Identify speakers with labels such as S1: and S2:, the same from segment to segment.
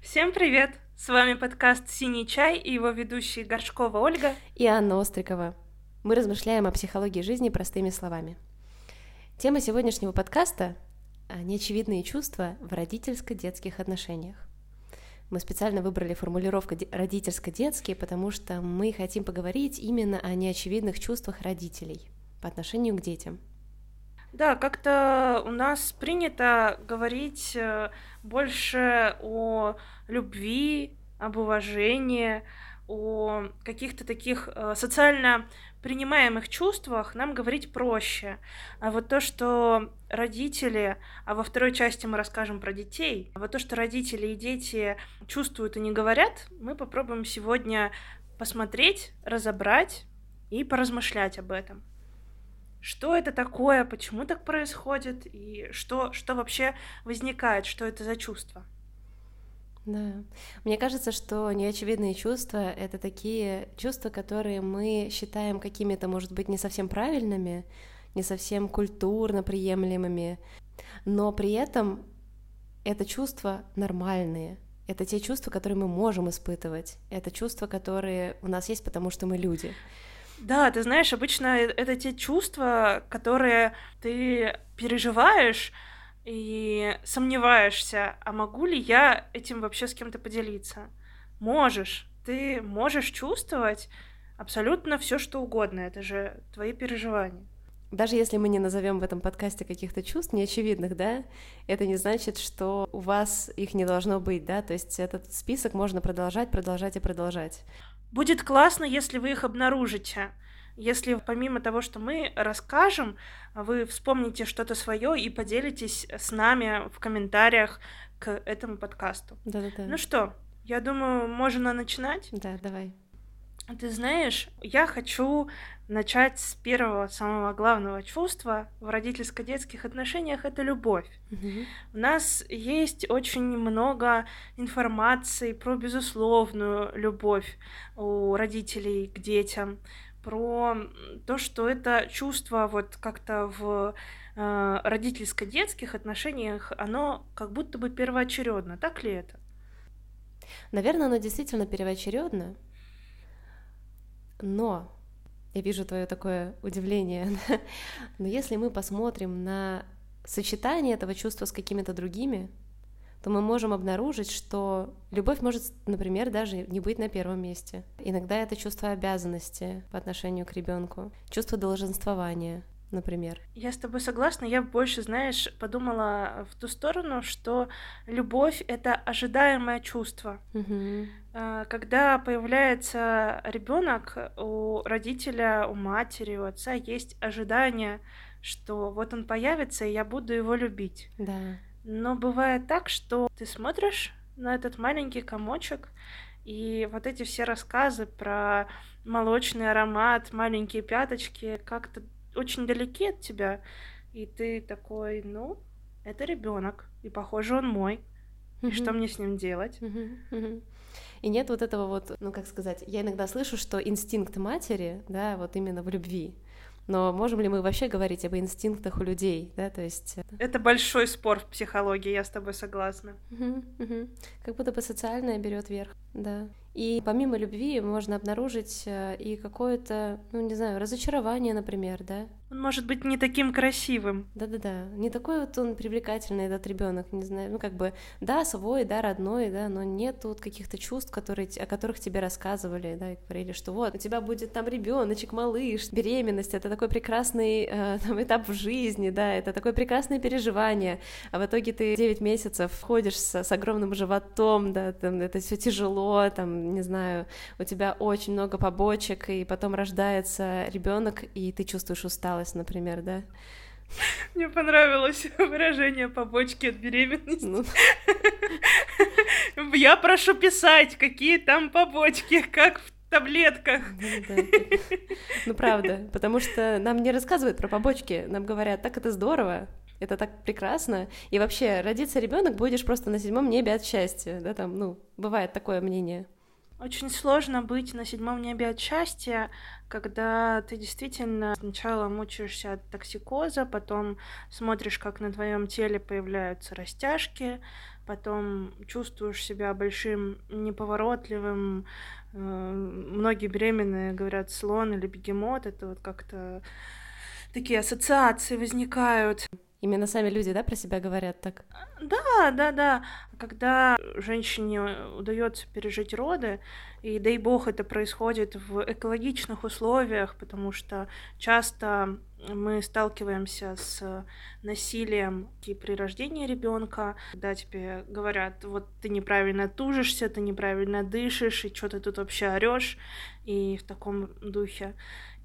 S1: Всем привет! С вами подкаст «Синий чай» и его ведущие Горшкова Ольга
S2: и Анна Острикова. Мы размышляем о психологии жизни простыми словами. Тема сегодняшнего подкаста — неочевидные чувства в родительско-детских отношениях. Мы специально выбрали формулировку родительско-детские, потому что мы хотим поговорить именно о неочевидных чувствах родителей по отношению к детям.
S1: Да, как-то у нас принято говорить э, больше о любви, об уважении, о каких-то таких э, социально принимаемых чувствах нам говорить проще. А вот то, что родители, а во второй части мы расскажем про детей, а вот то, что родители и дети чувствуют и не говорят, мы попробуем сегодня посмотреть, разобрать и поразмышлять об этом. Что это такое, почему так происходит и что, что вообще возникает, что это за чувство?
S2: Да. Мне кажется, что неочевидные чувства — это такие чувства, которые мы считаем какими-то, может быть, не совсем правильными, не совсем культурно приемлемыми, но при этом это чувства нормальные. Это те чувства, которые мы можем испытывать. Это чувства, которые у нас есть, потому что мы люди.
S1: Да, ты знаешь, обычно это те чувства, которые ты переживаешь, и сомневаешься, а могу ли я этим вообще с кем-то поделиться? Можешь. Ты можешь чувствовать абсолютно все, что угодно. Это же твои переживания.
S2: Даже если мы не назовем в этом подкасте каких-то чувств неочевидных, да, это не значит, что у вас их не должно быть, да, то есть этот список можно продолжать, продолжать и продолжать.
S1: Будет классно, если вы их обнаружите. Если помимо того, что мы расскажем, вы вспомните что-то свое и поделитесь с нами в комментариях к этому подкасту.
S2: Да-да-да.
S1: Ну что, я думаю, можно начинать?
S2: Да, давай.
S1: Ты знаешь, я хочу начать с первого, самого главного чувства в родительско-детских отношениях — это любовь.
S2: Угу.
S1: У нас есть очень много информации про безусловную любовь у родителей к детям про то, что это чувство вот как-то в э, родительско-детских отношениях, оно как будто бы первоочередно. Так ли это?
S2: Наверное, оно действительно первоочередно, но я вижу твое такое удивление. но если мы посмотрим на сочетание этого чувства с какими-то другими, то мы можем обнаружить, что любовь может, например, даже не быть на первом месте. Иногда это чувство обязанности по отношению к ребенку, чувство долженствования, например.
S1: Я с тобой согласна. Я больше, знаешь, подумала в ту сторону, что любовь это ожидаемое чувство.
S2: Угу.
S1: Когда появляется ребенок, у родителя, у матери, у отца есть ожидание, что вот он появится, и я буду его любить.
S2: Да.
S1: Но бывает так, что ты смотришь на этот маленький комочек, и вот эти все рассказы про молочный аромат, маленькие пяточки как-то очень далеки от тебя. И ты такой, ну, это ребенок, и похоже, он мой. И что мне с ним делать?
S2: И нет вот этого вот, ну как сказать, я иногда слышу, что инстинкт матери, да, вот именно в любви, но можем ли мы вообще говорить об инстинктах у людей, да, то есть... Э,
S1: Это большой спор в психологии, я с тобой согласна.
S2: Угу, угу. Как будто бы социальное берет верх, да. И помимо любви можно обнаружить э, и какое-то, ну не знаю, разочарование, например, да.
S1: Он может быть не таким красивым.
S2: Да-да-да, не такой вот он привлекательный этот ребенок, не знаю, ну как бы, да, свой, да, родной, да, но нет тут каких-то чувств, которые, о которых тебе рассказывали, да, и говорили, что вот, у тебя будет там ребеночек, малыш, беременность, это такой прекрасный э, там, этап в жизни, да, это такое прекрасное переживание, а в итоге ты 9 месяцев ходишь с, с огромным животом, да, там, это все тяжело, там, не знаю, у тебя очень много побочек, и потом рождается ребенок, и ты чувствуешь усталость, осталось, например, да?
S1: Мне понравилось выражение побочки от беременности. Ну. Я прошу писать, какие там побочки, как в таблетках.
S2: Ну, ну, правда, потому что нам не рассказывают про побочки, нам говорят, так это здорово, это так прекрасно. И вообще, родиться ребенок будешь просто на седьмом небе от счастья, да, там, ну, бывает такое мнение.
S1: Очень сложно быть на седьмом небе от счастья, когда ты действительно сначала мучаешься от токсикоза, потом смотришь, как на твоем теле появляются растяжки, потом чувствуешь себя большим неповоротливым. Э, многие беременные говорят слон или бегемот, это вот как-то такие ассоциации возникают.
S2: Именно сами люди, да, про себя говорят так?
S1: Да, да, да. Когда женщине удается пережить роды, и дай бог это происходит в экологичных условиях, потому что часто мы сталкиваемся с насилием и при рождении ребенка, когда тебе говорят, вот ты неправильно тужишься, ты неправильно дышишь, и что ты тут вообще орешь, и в таком духе.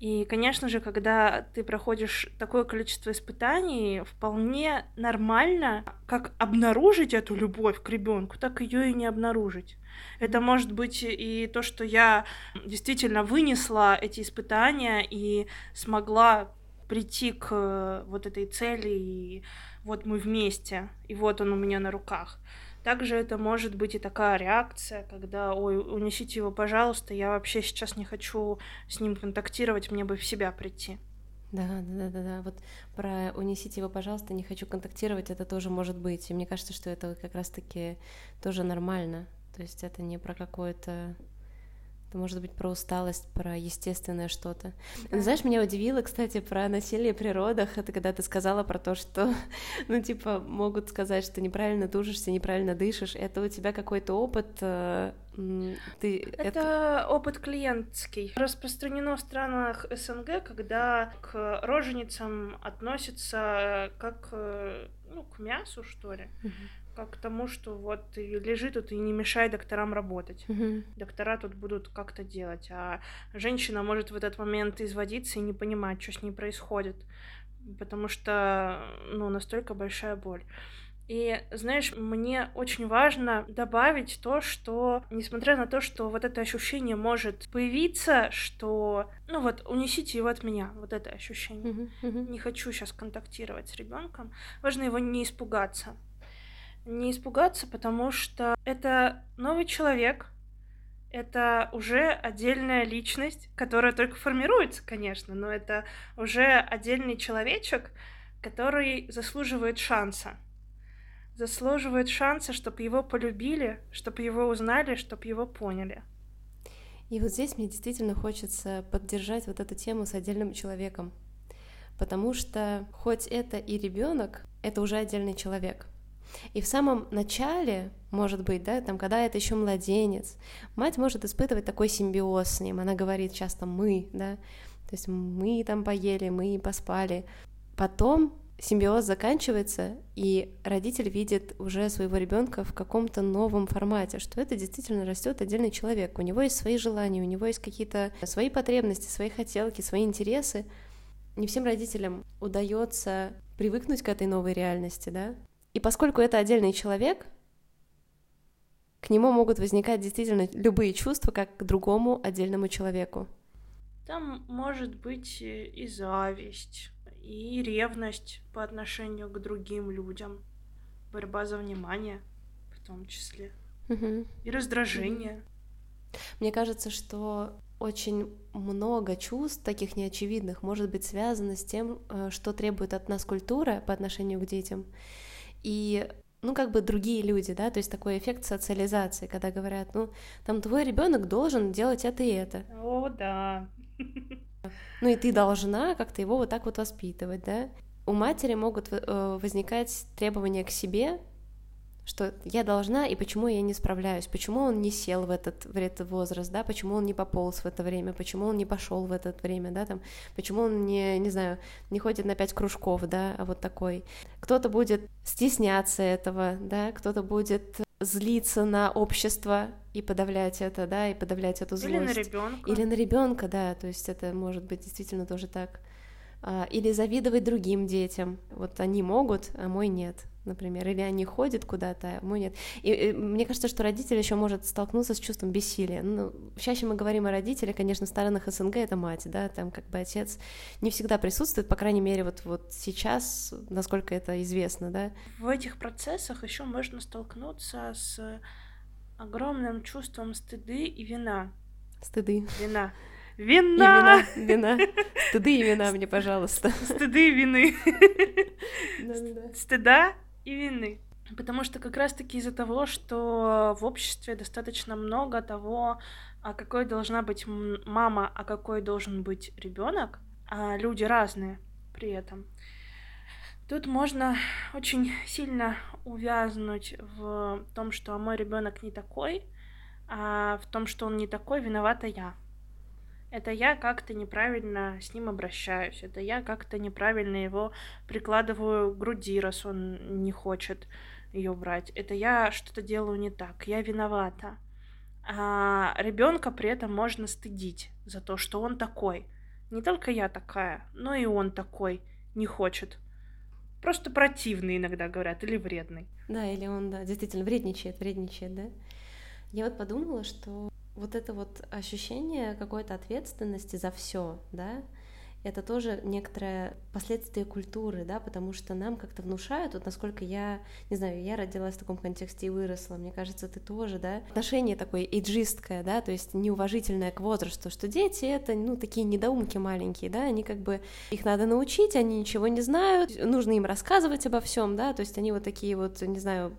S1: И, конечно же, когда ты проходишь такое количество испытаний, вполне нормально как обнаружить эту любовь к ребенку, так ее и не обнаружить. Это может быть и то, что я действительно вынесла эти испытания и смогла прийти к вот этой цели, и вот мы вместе, и вот он у меня на руках. Также это может быть и такая реакция, когда, ой, унесите его, пожалуйста, я вообще сейчас не хочу с ним контактировать, мне бы в себя прийти.
S2: Да, да, да, да, да. Вот про унесите его, пожалуйста, не хочу контактировать, это тоже может быть. И мне кажется, что это как раз-таки тоже нормально. То есть это не про какое-то это может быть про усталость, про естественное что-то. Да. Знаешь, меня удивило, кстати, про насилие при родах. Это когда ты сказала про то, что, ну, типа, могут сказать, что неправильно тужишься, неправильно дышишь. Это у тебя какой-то опыт э,
S1: ты это, это опыт клиентский. Распространено в странах СНГ, когда к роженицам относятся как э, ну, к мясу, что ли. Uh-huh как к тому, что вот лежи тут и не мешай докторам работать. Угу. Доктора тут будут как-то делать, а женщина может в этот момент изводиться и не понимать, что с ней происходит, потому что, ну, настолько большая боль. И, знаешь, мне очень важно добавить то, что, несмотря на то, что вот это ощущение может появиться, что, ну вот, унесите его от меня, вот это ощущение. Не хочу сейчас контактировать с ребенком. Важно его не испугаться не испугаться, потому что это новый человек, это уже отдельная личность, которая только формируется, конечно, но это уже отдельный человечек, который заслуживает шанса. Заслуживает шанса, чтобы его полюбили, чтобы его узнали, чтобы его поняли.
S2: И вот здесь мне действительно хочется поддержать вот эту тему с отдельным человеком. Потому что хоть это и ребенок, это уже отдельный человек. И в самом начале, может быть, да, там, когда это еще младенец, мать может испытывать такой симбиоз с ним. Она говорит часто мы, да, то есть мы там поели, мы поспали. Потом симбиоз заканчивается, и родитель видит уже своего ребенка в каком-то новом формате, что это действительно растет отдельный человек. У него есть свои желания, у него есть какие-то свои потребности, свои хотелки, свои интересы. Не всем родителям удается привыкнуть к этой новой реальности, да, и поскольку это отдельный человек, к нему могут возникать действительно любые чувства, как к другому отдельному человеку.
S1: Там может быть и зависть, и ревность по отношению к другим людям, борьба за внимание в том числе, угу. и раздражение.
S2: Мне кажется, что очень много чувств, таких неочевидных, может быть связано с тем, э, что требует от нас культура по отношению к детям и ну, как бы другие люди, да, то есть такой эффект социализации, когда говорят, ну, там твой ребенок должен делать это и это.
S1: О, да.
S2: Ну и ты должна как-то его вот так вот воспитывать, да. У матери могут э, возникать требования к себе, что я должна и почему я не справляюсь, почему он не сел в этот, в этот возраст, да, почему он не пополз в это время, почему он не пошел в это время, да, там, почему он не, не знаю, не ходит на пять кружков, да, а вот такой. Кто-то будет стесняться этого, да, кто-то будет злиться на общество и подавлять это, да, и подавлять эту злость. Или
S1: на ребенка.
S2: Или на ребенка, да, то есть это может быть действительно тоже так. А, или завидовать другим детям. Вот они могут, а мой нет например, или они ходят куда-то, а мой нет. И, и мне кажется, что родитель еще может столкнуться с чувством бессилия. Ну, чаще мы говорим о родителях, конечно, в странах СНГ это мать, да, там как бы отец не всегда присутствует, по крайней мере, вот, вот сейчас, насколько это известно, да.
S1: В этих процессах еще можно столкнуться с огромным чувством стыды и вина.
S2: Стыды.
S1: Вина. Вина!
S2: И вина, вина. Стыды и вина мне, пожалуйста.
S1: Стыды и вины. Стыда и вины. Потому что как раз-таки из-за того, что в обществе достаточно много того, а какой должна быть мама, а какой должен быть ребенок, а люди разные при этом. Тут можно очень сильно увязнуть в том, что мой ребенок не такой, а в том, что он не такой, виновата я. Это я как-то неправильно с ним обращаюсь, это я как-то неправильно его прикладываю к груди, раз он не хочет ее брать. Это я что-то делаю не так, я виновата. А ребенка при этом можно стыдить за то, что он такой. Не только я такая, но и он такой не хочет. Просто противный иногда говорят, или вредный.
S2: Да, или он, да, действительно вредничает, вредничает, да. Я вот подумала, что вот это вот ощущение какой-то ответственности за все, да, это тоже некоторое последствие культуры, да, потому что нам как-то внушают, вот насколько я, не знаю, я родилась в таком контексте и выросла, мне кажется, ты тоже, да, отношение такое эйджистское, да, то есть неуважительное к возрасту, что дети это, ну, такие недоумки маленькие, да, они как бы, их надо научить, они ничего не знают, нужно им рассказывать обо всем, да, то есть они вот такие вот, не знаю,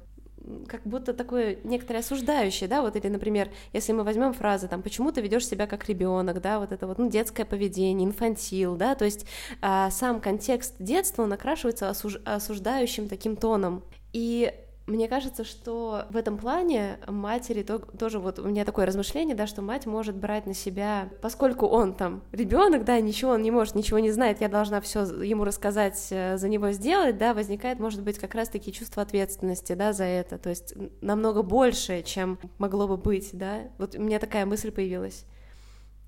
S2: как будто такое некоторое осуждающее, да, вот или, например, если мы возьмем фразы, там, почему ты ведешь себя как ребенок, да, вот это вот, ну, детское поведение, инфантил, да, то есть а, сам контекст детства, он окрашивается осуж... осуждающим таким тоном, и мне кажется, что в этом плане матери то, тоже вот у меня такое размышление, да, что мать может брать на себя, поскольку он там ребенок, да, ничего он не может, ничего не знает, я должна все ему рассказать, э, за него сделать, да, возникает, может быть, как раз-таки чувство ответственности, да, за это, то есть намного больше, чем могло бы быть, да. Вот у меня такая мысль появилась.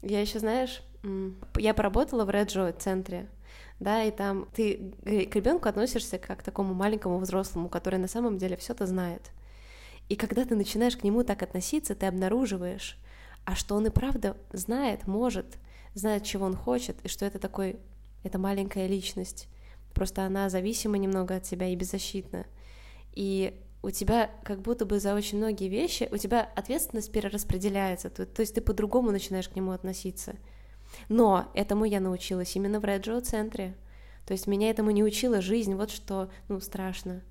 S2: Я еще, знаешь, я поработала в Реджо центре да, и там ты к ребенку относишься как к такому маленькому взрослому, который на самом деле все это знает. И когда ты начинаешь к нему так относиться, ты обнаруживаешь, а что он и правда знает, может, знает, чего он хочет, и что это такой, это маленькая личность. Просто она зависима немного от тебя и беззащитна. И у тебя как будто бы за очень многие вещи, у тебя ответственность перераспределяется, то, то есть ты по-другому начинаешь к нему относиться. Но этому я научилась именно в Реджио центре. То есть меня этому не учила жизнь, вот что, ну, страшно.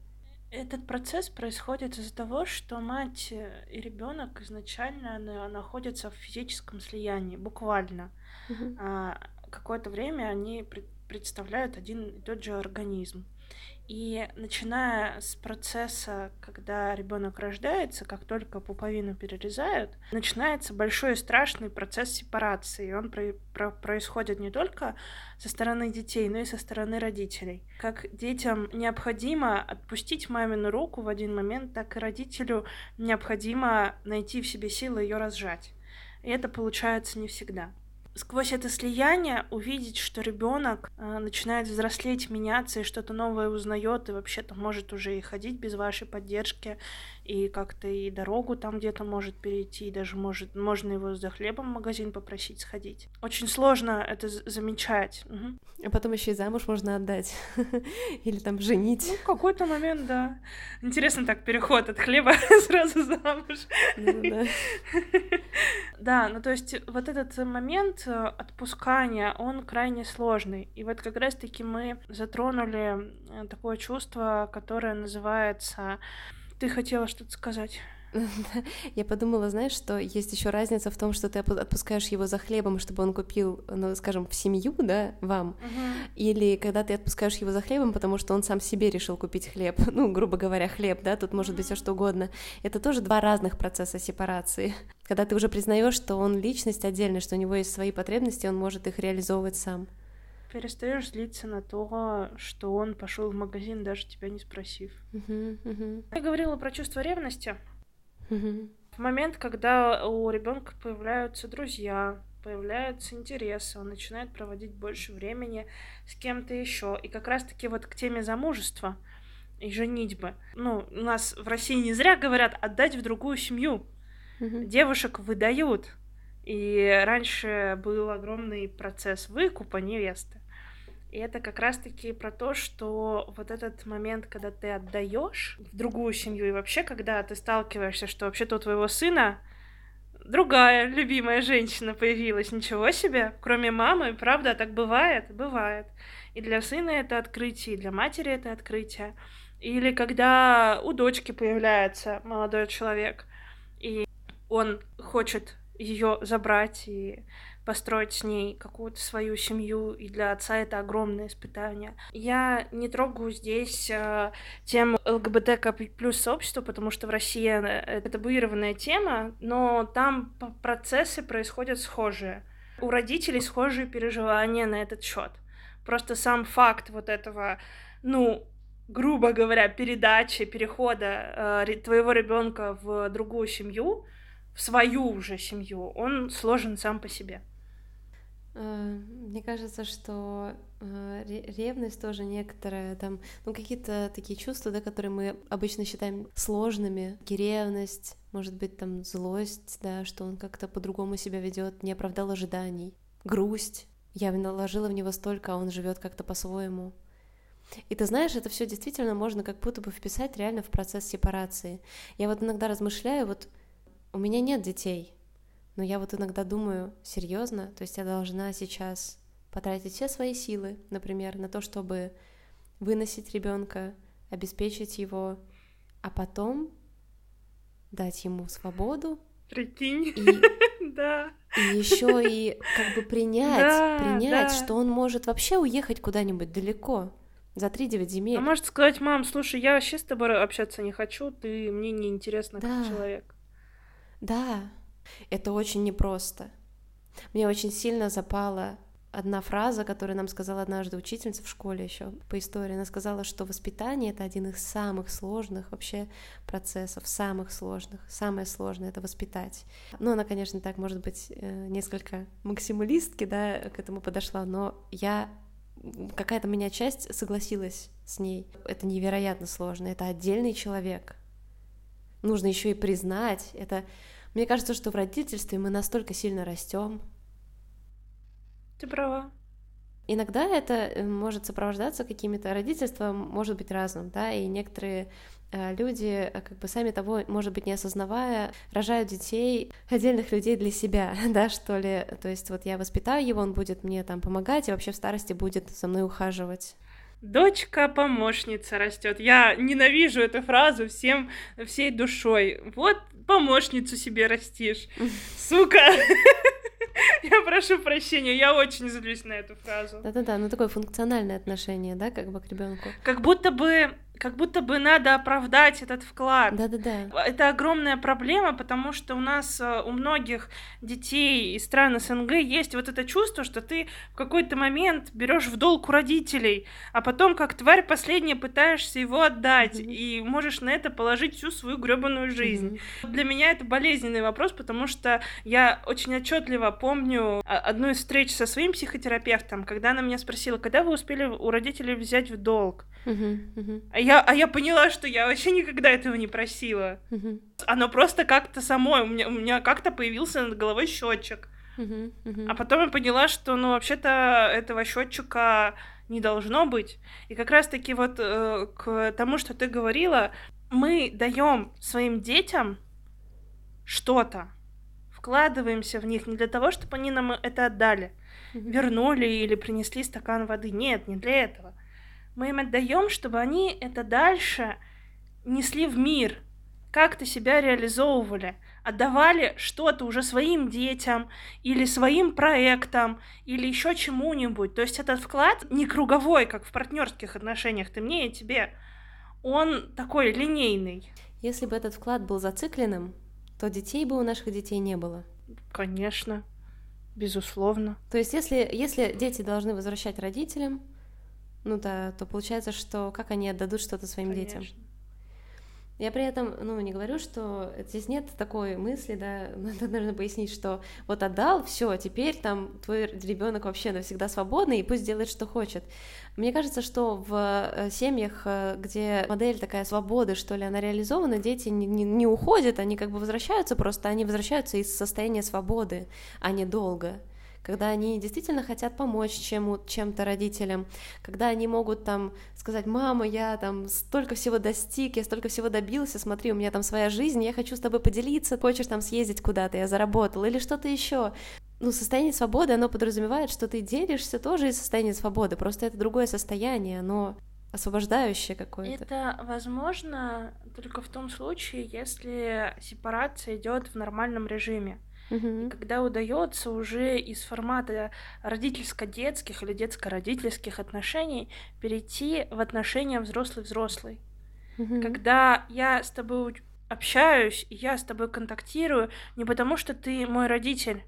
S1: Этот процесс происходит из-за того, что мать и ребенок изначально находятся в физическом слиянии, буквально.
S2: Мгм.
S1: А, какое-то время они пред- представляют один и тот же организм. И начиная с процесса, когда ребенок рождается, как только пуповину перерезают, начинается большой и страшный процесс сепарации. Он про- про- происходит не только со стороны детей, но и со стороны родителей. Как детям необходимо отпустить мамину руку в один момент, так и родителю необходимо найти в себе силы ее разжать. И это получается не всегда сквозь это слияние увидеть, что ребенок э, начинает взрослеть, меняться и что-то новое узнает, и вообще-то может уже и ходить без вашей поддержки, и как-то и дорогу там где-то может перейти, и даже может, можно его за хлебом в магазин попросить сходить. Очень сложно это замечать. Угу.
S2: А потом еще и замуж можно отдать. Или там женить.
S1: Ну, в какой-то момент, да. Интересно так, переход от хлеба сразу замуж.
S2: Ну
S1: Да, ну то есть вот этот момент э, отпускания, он крайне сложный. И вот как раз-таки мы затронули э, такое чувство, которое называется... Ты хотела что-то сказать?
S2: Я подумала, знаешь, что есть еще разница в том, что ты отпускаешь его за хлебом, чтобы он купил, ну, скажем, в семью, да, вам,
S1: Угу.
S2: или когда ты отпускаешь его за хлебом, потому что он сам себе решил купить хлеб, ну, грубо говоря, хлеб, да, тут может быть все что угодно. Это тоже два разных процесса сепарации. Когда ты уже признаешь, что он личность отдельная, что у него есть свои потребности, он может их реализовывать сам.
S1: Перестаешь злиться на то, что он пошел в магазин, даже тебя не спросив.
S2: Мгм, мгм,
S1: Я говорила про чувство ревности.
S2: мгм.
S1: В момент, когда у ребенка появляются друзья, появляются интересы, он начинает проводить больше времени с кем-то еще. И как раз-таки вот к теме замужества и женитьбы. Ну, у нас в России не зря говорят отдать в другую семью.
S2: Мгм.
S1: Девушек выдают. И раньше был огромный процесс выкупа невесты. И это как раз-таки про то, что вот этот момент, когда ты отдаешь в другую семью, и вообще, когда ты сталкиваешься, что вообще-то у твоего сына другая любимая женщина появилась, ничего себе, кроме мамы, правда, так бывает? Бывает. И для сына это открытие, и для матери это открытие. Или когда у дочки появляется молодой человек, и он хочет ее забрать и построить с ней какую-то свою семью, и для отца это огромное испытание. Я не трогаю здесь э, тему ЛГБТК плюс сообщества, потому что в России это табуированная тема, но там процессы происходят схожие. У родителей схожие переживания на этот счет. Просто сам факт вот этого, ну, грубо говоря, передачи, перехода э, твоего ребенка в другую семью, в свою уже семью, он сложен сам по себе.
S2: Э, мне кажется, что э, ревность тоже некоторая там, ну какие-то такие чувства, да, которые мы обычно считаем сложными. Ревность, может быть там злость, да, что он как-то по-другому себя ведет, не оправдал ожиданий. Грусть. Я наложила в него столько, а он живет как-то по-своему. И ты знаешь, это все действительно можно как будто бы вписать реально в процесс сепарации. Я вот иногда размышляю, вот у меня нет детей, но я вот иногда думаю, серьезно, то есть я должна сейчас потратить все свои силы, например, на то, чтобы выносить ребенка, обеспечить его, а потом дать ему свободу.
S1: Прикинь.
S2: И,
S1: да.
S2: И еще и как бы принять, да, принять, да. что он может вообще уехать куда-нибудь далеко. За три девять земель. А
S1: может сказать, мам, слушай, я вообще с тобой общаться не хочу, ты мне не интересна да. как человек.
S2: Да, это очень непросто. Мне очень сильно запала одна фраза, которую нам сказала однажды учительница в школе еще по истории. Она сказала, что воспитание это один из самых сложных вообще процессов, самых сложных. Самое сложное это воспитать. Ну, она, конечно, так, может быть, э, несколько максималистки, да, к этому подошла, но я какая-то меня часть согласилась с ней. Это невероятно сложно, это отдельный человек. Нужно еще и признать, это мне кажется, что в родительстве мы настолько сильно растем.
S1: Ты права.
S2: Иногда это э, может сопровождаться какими-то родительством, может быть разным, да, и некоторые э, люди, э, как бы сами того, может быть, не осознавая, рожают детей, отдельных людей для себя, да, что ли. То есть вот я воспитаю его, он будет мне там помогать, и вообще в старости будет со мной ухаживать.
S1: Дочка-помощница растет. Я ненавижу эту фразу всем, всей душой. Вот помощницу себе растишь. Сука! Я прошу прощения, я очень злюсь на эту фразу.
S2: Да-да-да, ну такое функциональное отношение, да, как бы к ребенку.
S1: Как будто бы как будто бы надо оправдать этот вклад.
S2: Да-да-да.
S1: Это огромная проблема, потому что у нас, э, у многих детей из стран СНГ есть вот это чувство, что ты в какой-то момент берешь в долг у родителей, а потом как тварь последняя пытаешься его отдать, mm-hmm. и можешь на это положить всю свою гребаную жизнь. Mm-hmm. Для меня это болезненный вопрос, потому что я очень отчетливо помню а, одну из встреч со своим психотерапевтом, когда она меня спросила, когда вы успели у родителей взять в долг.
S2: Uh-huh, uh-huh.
S1: Я, а я поняла, что я вообще никогда этого не просила.
S2: Uh-huh.
S1: Оно просто как-то само, у меня, у меня как-то появился над головой счетчик.
S2: Uh-huh, uh-huh.
S1: А потом я поняла, что, ну, вообще-то этого счетчика не должно быть. И как раз-таки вот э, к тому, что ты говорила, мы даем своим детям что-то, вкладываемся в них не для того, чтобы они нам это отдали, вернули или принесли стакан воды. Нет, не для этого мы им отдаем, чтобы они это дальше несли в мир, как-то себя реализовывали, отдавали что-то уже своим детям или своим проектам или еще чему-нибудь. То есть этот вклад не круговой, как в партнерских отношениях, ты мне и тебе. Он такой линейный.
S2: Если бы этот вклад был зацикленным, то детей бы у наших детей не было.
S1: Конечно, безусловно.
S2: То есть если, если дети должны возвращать родителям, ну да, то получается, что как они отдадут что-то своим Конечно. детям? Я при этом, ну, не говорю, что здесь нет такой мысли, да, надо, наверное, пояснить, что вот отдал, все, теперь там твой ребенок вообще навсегда свободный, и пусть делает, что хочет. Мне кажется, что в э, семьях, э, где модель такая свободы, что ли, она реализована, дети не, не, не уходят, они как бы возвращаются, просто они возвращаются из состояния свободы, а не долго когда они действительно хотят помочь чем, чем-то родителям, когда они могут там сказать, мама, я там столько всего достиг, я столько всего добился, смотри, у меня там своя жизнь, я хочу с тобой поделиться, хочешь там съездить куда-то, я заработал, или что-то еще. Ну, состояние свободы, оно подразумевает, что ты делишься тоже из состояния свободы, просто это другое состояние, оно освобождающее какое-то.
S1: Это возможно только в том случае, если сепарация идет в нормальном режиме.
S2: Угу.
S1: И когда удается уже из формата родительско-детских или детско-родительских отношений перейти в отношения взрослый-взрослый.
S2: Угу.
S1: Когда я с тобой общаюсь, и я с тобой контактирую не потому, что ты мой родитель,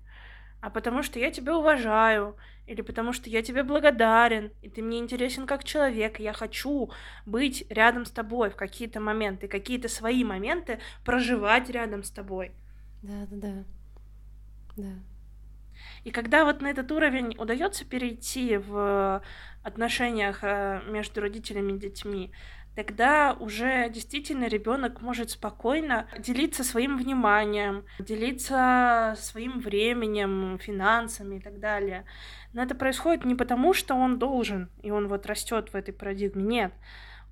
S1: а потому что я тебя уважаю, или потому что я тебе благодарен, и ты мне интересен как человек, и я хочу быть рядом с тобой в какие-то моменты, какие-то свои моменты проживать рядом с тобой.
S2: Да, да, да. Да.
S1: И когда вот на этот уровень удается перейти в отношениях э, между родителями и детьми, тогда уже действительно ребенок может спокойно делиться своим вниманием, делиться своим временем, финансами и так далее. Но это происходит не потому, что он должен, и он вот растет в этой парадигме. Нет.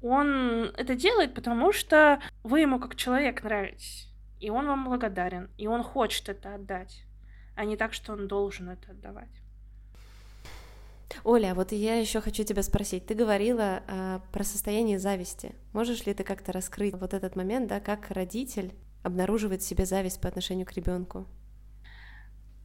S1: Он это делает, потому что вы ему как человек нравитесь. И он вам благодарен, и он хочет это отдать, а не так, что он должен это отдавать.
S2: Оля, вот я еще хочу тебя спросить. Ты говорила э, про состояние зависти. Можешь ли ты как-то раскрыть вот этот момент, да, как родитель обнаруживает в себе зависть по отношению к ребенку?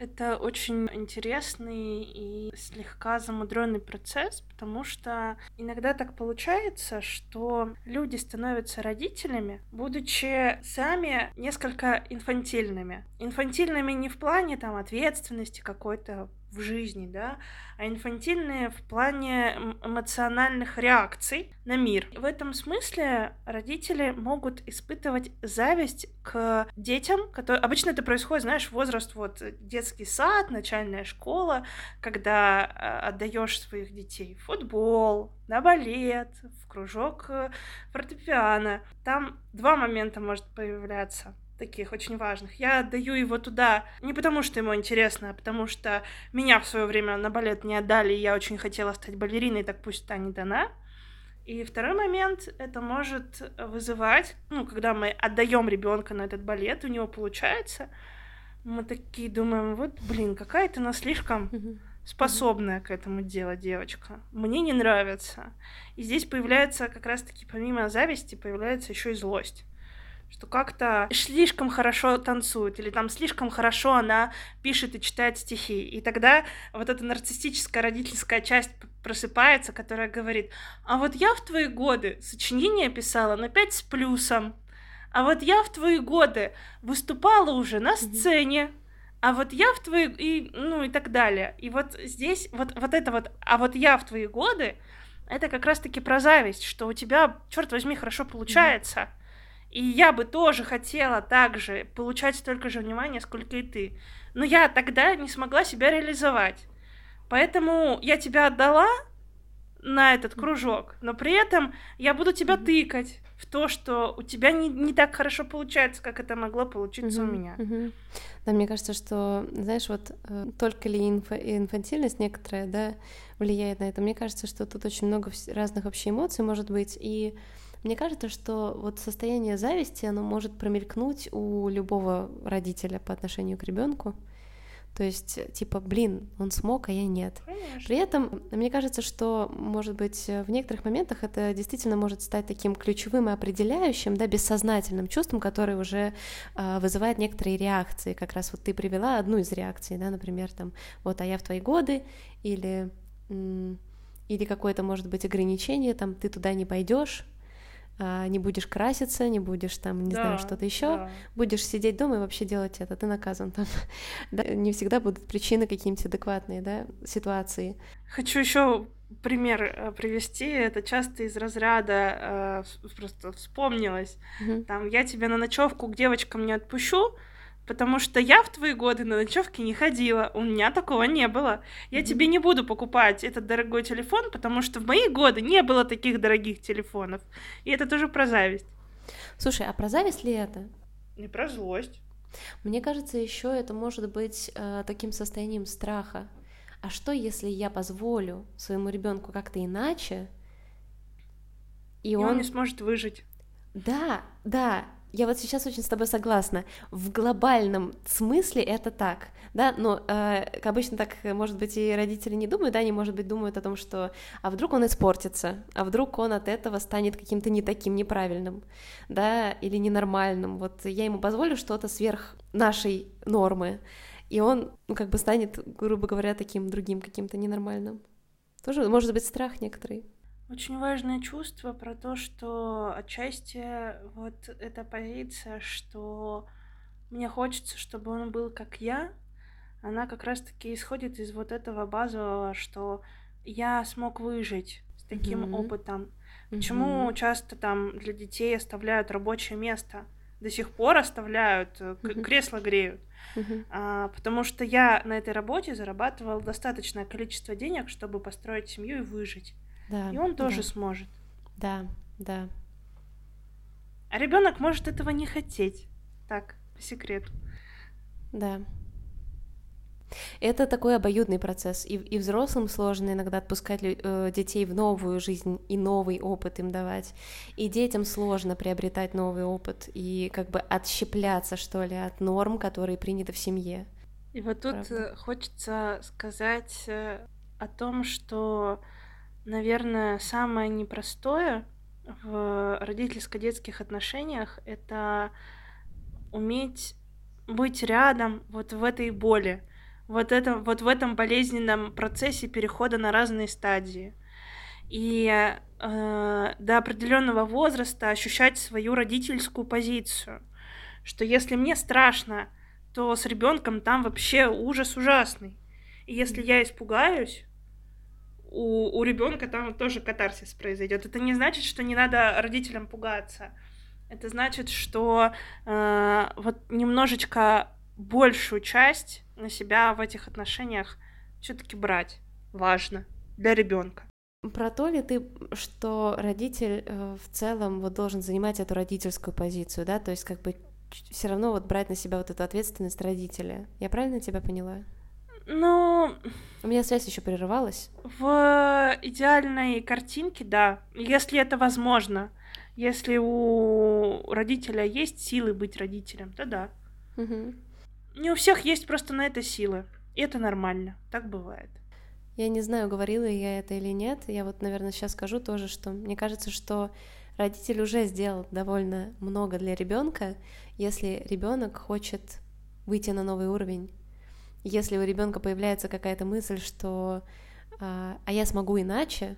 S1: Это очень интересный и слегка замудренный процесс, потому что иногда так получается, что люди становятся родителями, будучи сами несколько инфантильными. Инфантильными не в плане там ответственности какой-то в жизни, да, а инфантильные в плане эмоциональных реакций на мир. В этом смысле родители могут испытывать зависть к детям, которые... Обычно это происходит, знаешь, возраст вот детский сад, начальная школа, когда а, отдаешь своих детей в футбол, на балет, в кружок э, фортепиано. Там два момента может появляться таких очень важных. Я отдаю его туда не потому, что ему интересно, а потому что меня в свое время на балет не отдали, и я очень хотела стать балериной, так пусть станет она. И второй момент, это может вызывать, ну, когда мы отдаем ребенка на этот балет, у него получается, мы такие думаем, вот, блин, какая ты на слишком способная к этому делать девочка. Мне не нравится. И здесь появляется как раз-таки помимо зависти появляется еще и злость что как-то слишком хорошо танцует, или там слишком хорошо она пишет и читает стихи. И тогда вот эта нарциссическая родительская часть просыпается, которая говорит, а вот я в твои годы сочинение писала на пять с плюсом, а вот я в твои годы выступала уже на сцене, а вот я в твои... И, ну и так далее. И вот здесь вот, вот это вот, а вот я в твои годы, это как раз-таки про зависть, что у тебя, черт возьми, хорошо получается. Mm-hmm и я бы тоже хотела также получать столько же внимания, сколько и ты. Но я тогда не смогла себя реализовать. Поэтому я тебя отдала на этот кружок, но при этом я буду тебя тыкать в то, что у тебя не, не так хорошо получается, как это могло получиться
S2: uh-huh,
S1: у меня.
S2: Uh-huh. Да, мне кажется, что, знаешь, вот э, только ли инфа- инфантильность некоторая, да, влияет на это. Мне кажется, что тут очень много разных вообще эмоций может быть, и мне кажется, что вот состояние зависти, оно может промелькнуть у любого родителя по отношению к ребенку. То есть, типа, блин, он смог, а я нет.
S1: Конечно.
S2: При этом, мне кажется, что, может быть, в некоторых моментах это действительно может стать таким ключевым и определяющим, да, бессознательным чувством, которое уже э, вызывает некоторые реакции. Как раз вот ты привела одну из реакций, да, например, там, вот, а я в твои годы, или, или какое-то, может быть, ограничение, там, ты туда не пойдешь, не будешь краситься, не будешь там, не да, знаю, что-то еще, да. будешь сидеть дома и вообще делать это, ты наказан там. да, не всегда будут причины какие-нибудь адекватные, да, ситуации.
S1: Хочу еще пример э, привести, это часто из разряда э, просто вспомнилось.
S2: Mm-hmm.
S1: Там я тебя на ночевку к девочкам не отпущу, Потому что я в твои годы на ночевки не ходила. У меня такого не было. Я mm-hmm. тебе не буду покупать этот дорогой телефон, потому что в мои годы не было таких дорогих телефонов. И это тоже про зависть.
S2: Слушай, а про зависть ли это?
S1: Не про злость.
S2: Мне кажется, еще это может быть э, таким состоянием страха. а что, если я позволю своему ребенку как-то иначе,
S1: и, и он... он не сможет выжить.
S2: Да, да, я вот сейчас очень с тобой согласна. В глобальном смысле это так, да, но э, обычно так, может быть, и родители не думают, да, они, может быть, думают о том, что, а вдруг он испортится, а вдруг он от этого станет каким-то не таким неправильным, да, или ненормальным. Вот я ему позволю что-то сверх нашей нормы, и он, ну, как бы станет, грубо говоря, таким другим каким-то ненормальным. Тоже, может быть, страх некоторый.
S1: Очень важное чувство про то, что отчасти вот эта позиция, что мне хочется, чтобы он был как я, она как раз-таки исходит из вот этого базового, что я смог выжить с таким mm-hmm. опытом. Почему mm-hmm. часто там для детей оставляют рабочее место? До сих пор оставляют, mm-hmm. кресло греют. Mm-hmm. А, потому что я на этой работе зарабатывал достаточное количество денег, чтобы построить семью и выжить. Да, и он тоже
S2: да.
S1: сможет.
S2: Да, да.
S1: А ребенок может этого не хотеть. Так, по секрету.
S2: Да. Это такой обоюдный процесс. И, и взрослым сложно иногда отпускать э, детей в новую жизнь и новый опыт им давать. И детям сложно приобретать новый опыт и как бы отщепляться, что ли, от норм, которые приняты в семье.
S1: И вот тут Правда? Э, хочется сказать э, о том, что наверное, самое непростое в родительско-детских отношениях — это уметь быть рядом вот в этой боли, вот, это, вот в этом болезненном процессе перехода на разные стадии. И э, до определенного возраста ощущать свою родительскую позицию, что если мне страшно, то с ребенком там вообще ужас ужасный. И если я испугаюсь, у, у ребенка там тоже катарсис произойдет. Это не значит, что не надо родителям пугаться. Это значит, что э, вот немножечко большую часть на себя в этих отношениях все-таки брать важно для ребенка.
S2: Про то ли ты, что родитель э, в целом вот должен занимать эту родительскую позицию, да, то есть как бы все равно вот брать на себя вот эту ответственность родителя. Я правильно тебя поняла?
S1: Ну...
S2: У меня связь еще прерывалась.
S1: В идеальной картинке, да. Если это возможно. Если у родителя есть силы быть родителем, то да.
S2: Угу.
S1: Не у всех есть просто на это силы. И это нормально. Так бывает.
S2: Я не знаю, говорила я это или нет. Я вот, наверное, сейчас скажу тоже, что мне кажется, что родитель уже сделал довольно много для ребенка, если ребенок хочет выйти на новый уровень если у ребенка появляется какая-то мысль, что а, а я смогу иначе,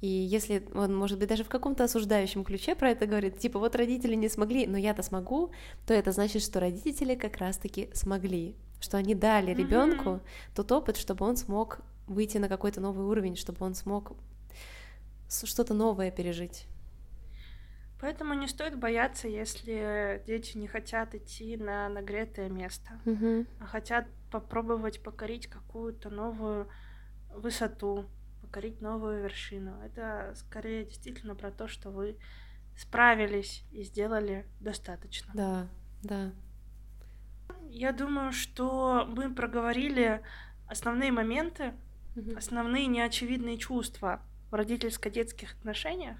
S2: и если он, может быть, даже в каком-то осуждающем ключе про это говорит, типа, вот родители не смогли, но я-то смогу, то это значит, что родители как раз-таки смогли, что они дали mm-hmm. ребенку тот опыт, чтобы он смог выйти на какой-то новый уровень, чтобы он смог что-то новое пережить.
S1: Поэтому не стоит бояться, если дети не хотят идти на нагретое место,
S2: mm-hmm.
S1: а хотят попробовать покорить какую-то новую высоту, покорить новую вершину. Это скорее действительно про то, что вы справились и сделали достаточно.
S2: Да, да.
S1: Я думаю, что мы проговорили основные моменты,
S2: угу.
S1: основные неочевидные чувства в родительско-детских отношениях.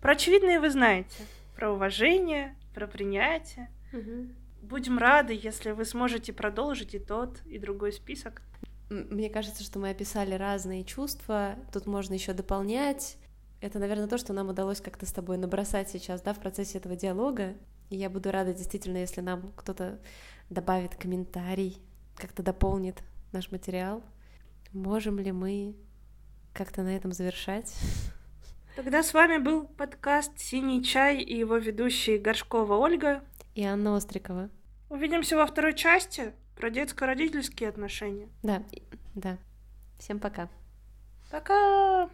S1: Про очевидные вы знаете. Про уважение, про принятие.
S2: Угу.
S1: Будем рады, если вы сможете продолжить и тот, и другой список.
S2: Мне кажется, что мы описали разные чувства. Тут можно еще дополнять. Это, наверное, то, что нам удалось как-то с тобой набросать сейчас, да, в процессе этого диалога. И я буду рада действительно, если нам кто-то добавит комментарий, как-то дополнит наш материал. Можем ли мы как-то на этом завершать?
S1: Тогда с вами был подкаст «Синий чай» и его ведущие Горшкова Ольга
S2: и Анна Острикова.
S1: Увидимся во второй части про детско-родительские отношения.
S2: Да, да. Всем пока.
S1: Пока.